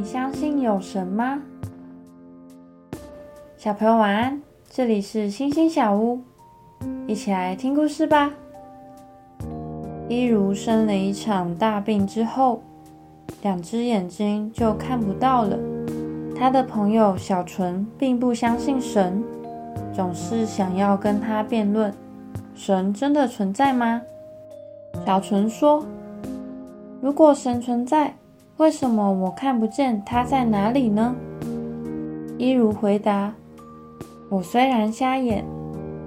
你相信有神吗？小朋友晚安，这里是星星小屋，一起来听故事吧。一如生了一场大病之后，两只眼睛就看不到了。他的朋友小纯并不相信神，总是想要跟他辩论：神真的存在吗？小纯说：“如果神存在，为什么我看不见他在哪里呢？一如回答：“我虽然瞎眼，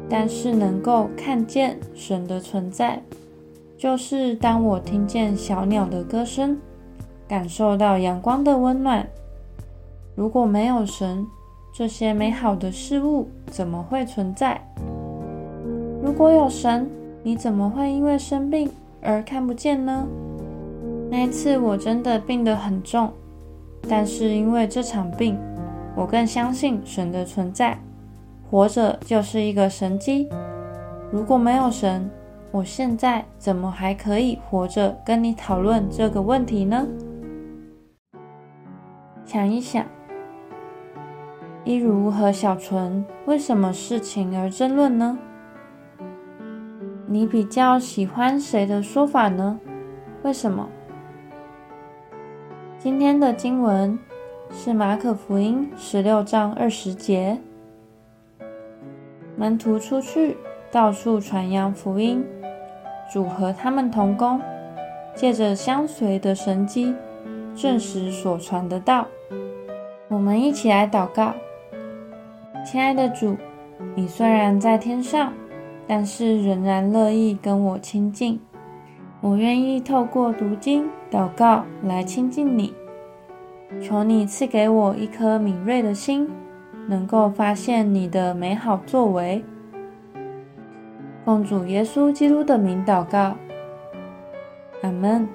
但是能够看见神的存在。就是当我听见小鸟的歌声，感受到阳光的温暖。如果没有神，这些美好的事物怎么会存在？如果有神，你怎么会因为生病而看不见呢？”那一次我真的病得很重，但是因为这场病，我更相信神的存在。活着就是一个神机。如果没有神，我现在怎么还可以活着跟你讨论这个问题呢？想一想，一如和小纯为什么事情而争论呢？你比较喜欢谁的说法呢？为什么？今天的经文是马可福音十六章二十节。门徒出去，到处传扬福音，主和他们同工，借着相随的神机，证实所传的道。我们一起来祷告：亲爱的主，你虽然在天上，但是仍然乐意跟我亲近。我愿意透过读经、祷告来亲近你。求你赐给我一颗敏锐的心，能够发现你的美好作为。奉主耶稣基督的名祷告，阿门。